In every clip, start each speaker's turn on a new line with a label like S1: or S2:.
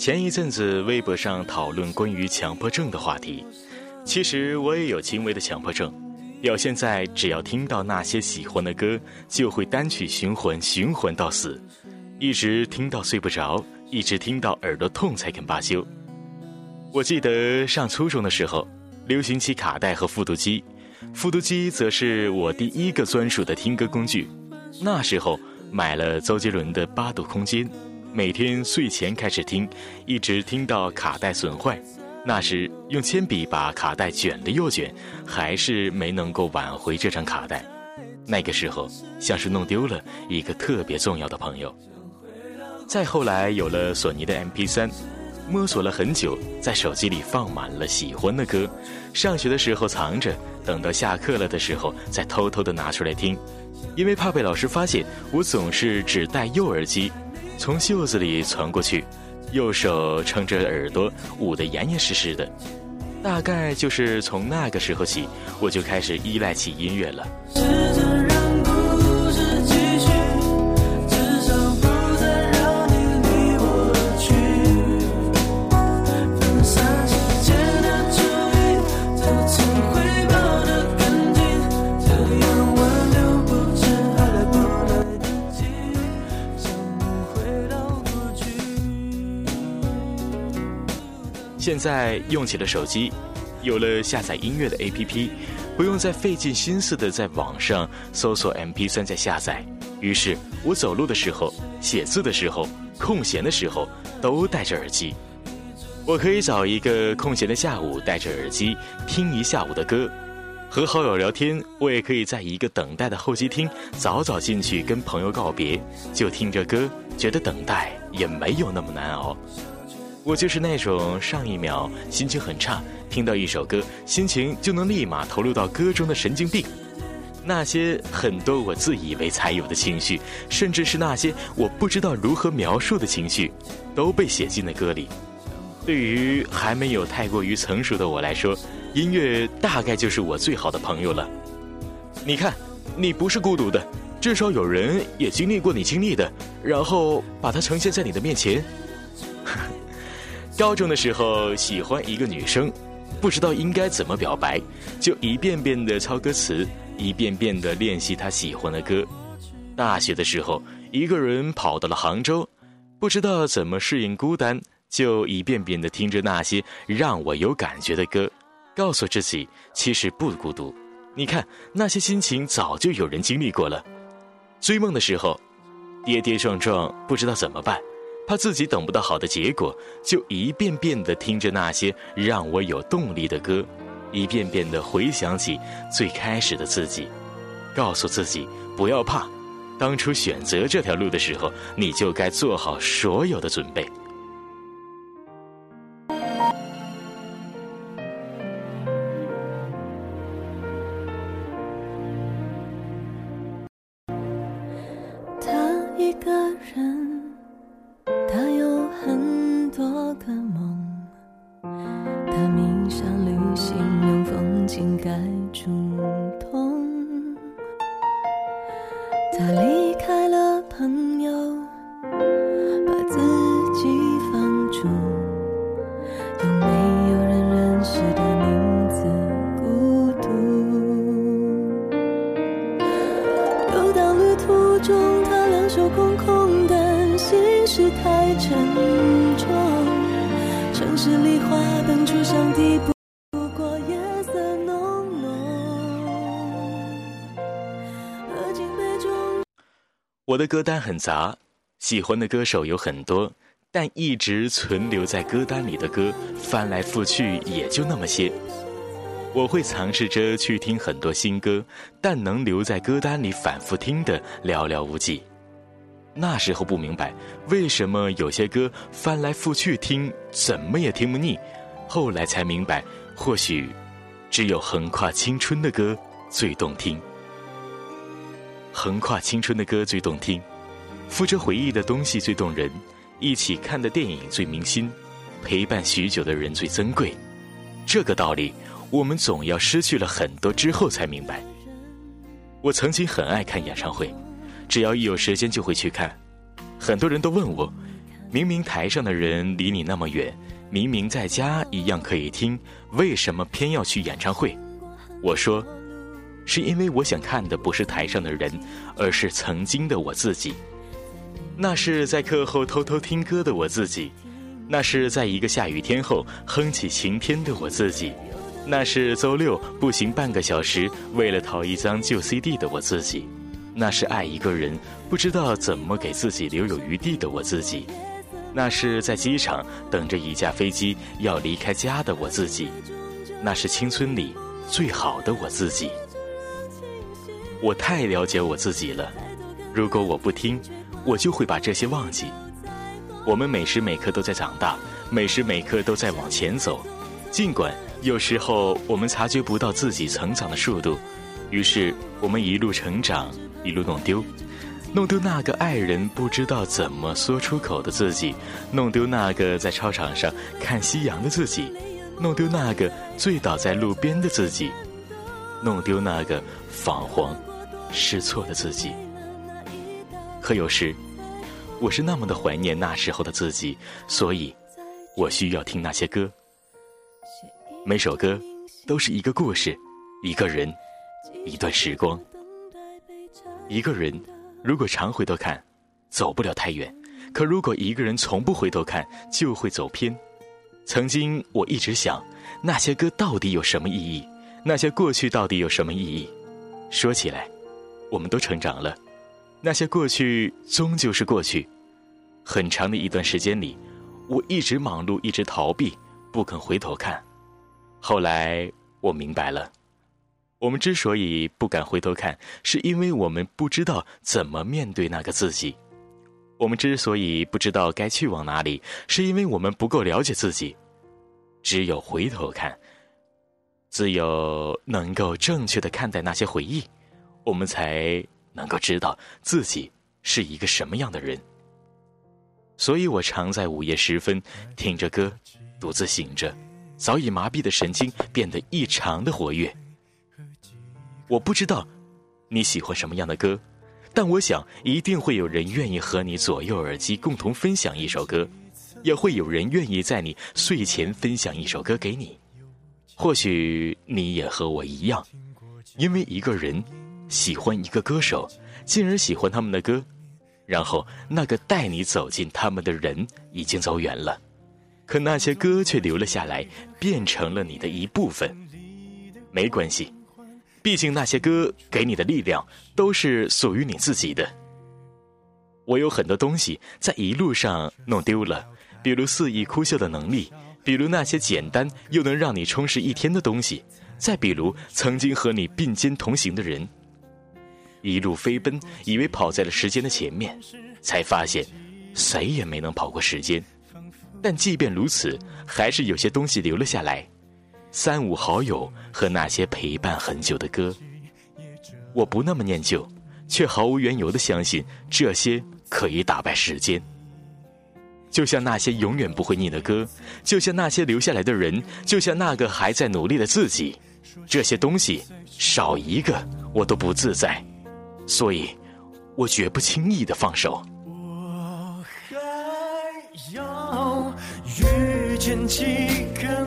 S1: 前一阵子微博上讨论关于强迫症的话题，其实我也有轻微的强迫症，表现在只要听到那些喜欢的歌，就会单曲循环循环到死，一直听到睡不着，一直听到耳朵痛才肯罢休。我记得上初中的时候，流行起卡带和复读机，复读机则是我第一个专属的听歌工具。那时候买了周杰伦的《八度空间》。每天睡前开始听，一直听到卡带损坏。那时用铅笔把卡带卷了又卷，还是没能够挽回这张卡带。那个时候像是弄丢了一个特别重要的朋友。再后来有了索尼的 MP3，摸索了很久，在手机里放满了喜欢的歌。上学的时候藏着，等到下课了的时候再偷偷的拿出来听，因为怕被老师发现，我总是只戴右耳机。从袖子里传过去，右手撑着耳朵捂得严严实实的。大概就是从那个时候起，我就开始依赖起音乐了。现在用起了手机，有了下载音乐的 APP，不用再费尽心思的在网上搜索 MP3 再下载。于是我走路的时候、写字的时候、空闲的时候都戴着耳机。我可以找一个空闲的下午，戴着耳机听一下午的歌。和好友聊天，我也可以在一个等待的候机厅早早进去跟朋友告别，就听着歌，觉得等待也没有那么难熬。我就是那种上一秒心情很差，听到一首歌，心情就能立马投入到歌中的神经病。那些很多我自以为才有的情绪，甚至是那些我不知道如何描述的情绪，都被写进了歌里。对于还没有太过于成熟的我来说，音乐大概就是我最好的朋友了。你看，你不是孤独的，至少有人也经历过你经历的，然后把它呈现在你的面前。高中的时候喜欢一个女生，不知道应该怎么表白，就一遍遍的抄歌词，一遍遍的练习她喜欢的歌。大学的时候，一个人跑到了杭州，不知道怎么适应孤单，就一遍遍的听着那些让我有感觉的歌，告诉自己其实不孤独。你看那些心情早就有人经历过了。追梦的时候，跌跌撞撞，不知道怎么办。怕自己等不到好的结果，就一遍遍地听着那些让我有动力的歌，一遍遍地回想起最开始的自己，告诉自己不要怕，当初选择这条路的时候，你就该做好所有的准备。
S2: 空空，的心事太沉重。城市里花灯初上，抵不过夜色浓浓。
S1: 我的歌单很杂，喜欢的歌手有很多，但一直存留在歌单里的歌，翻来覆去也就那么些。我会尝试着去听很多新歌，但能留在歌单里反复听的寥寥无几。那时候不明白为什么有些歌翻来覆去听怎么也听不腻，后来才明白，或许只有横跨青春的歌最动听。横跨青春的歌最动听，附着回忆的东西最动人。一起看的电影最铭心，陪伴许久的人最珍贵。这个道理，我们总要失去了很多之后才明白。我曾经很爱看演唱会，只要一有时间就会去看。很多人都问我，明明台上的人离你那么远，明明在家一样可以听，为什么偏要去演唱会？我说，是因为我想看的不是台上的人，而是曾经的我自己。那是在课后偷偷听歌的我自己，那是在一个下雨天后哼起晴天的我自己，那是周六步行半个小时为了淘一张旧 CD 的我自己，那是爱一个人不知道怎么给自己留有余地的我自己，那是在机场等着一架飞机要离开家的我自己，那是青春里最好的我自己。我太了解我自己了，如果我不听。我就会把这些忘记。我们每时每刻都在长大，每时每刻都在往前走。尽管有时候我们察觉不到自己成长的速度，于是我们一路成长，一路弄丢，弄丢那个爱人不知道怎么说出口的自己，弄丢那个在操场上看夕阳的自己，弄丢那个醉倒在路边的自己，弄丢那个彷徨失措的自己。可有时，我是那么的怀念那时候的自己，所以，我需要听那些歌。每首歌都是一个故事，一个人，一段时光。一个人如果常回头看，走不了太远；可如果一个人从不回头看，就会走偏。曾经我一直想，那些歌到底有什么意义？那些过去到底有什么意义？说起来，我们都成长了。那些过去终究是过去，很长的一段时间里，我一直忙碌，一直逃避，不肯回头看。后来我明白了，我们之所以不敢回头看，是因为我们不知道怎么面对那个自己；我们之所以不知道该去往哪里，是因为我们不够了解自己。只有回头看，只有能够正确的看待那些回忆，我们才。能够知道自己是一个什么样的人，所以我常在午夜时分听着歌，独自醒着，早已麻痹的神经变得异常的活跃。我不知道你喜欢什么样的歌，但我想一定会有人愿意和你左右耳机共同分享一首歌，也会有人愿意在你睡前分享一首歌给你。或许你也和我一样，因为一个人。喜欢一个歌手，进而喜欢他们的歌，然后那个带你走进他们的人已经走远了，可那些歌却留了下来，变成了你的一部分。没关系，毕竟那些歌给你的力量都是属于你自己的。我有很多东西在一路上弄丢了，比如肆意哭笑的能力，比如那些简单又能让你充实一天的东西，再比如曾经和你并肩同行的人。一路飞奔，以为跑在了时间的前面，才发现，谁也没能跑过时间。但即便如此，还是有些东西留了下来：三五好友和那些陪伴很久的歌。我不那么念旧，却毫无缘由的相信这些可以打败时间。就像那些永远不会腻的歌，就像那些留下来的人，就像那个还在努力的自己。这些东西少一个，我都不自在。所以，我绝不轻易的放手。
S3: 我还要遇见几个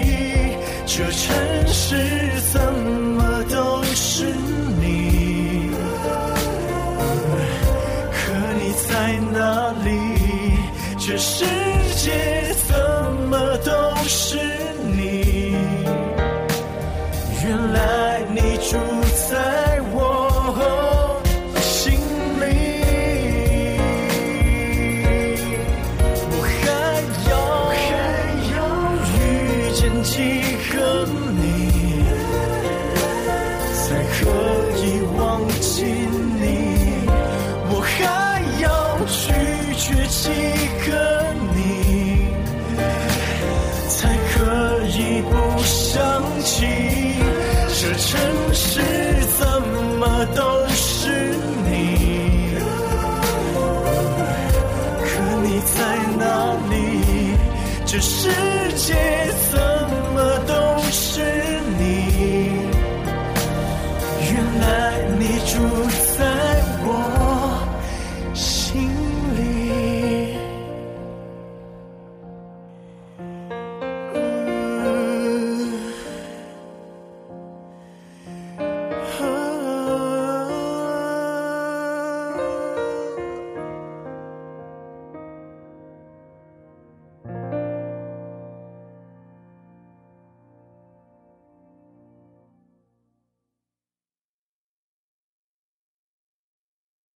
S3: 这城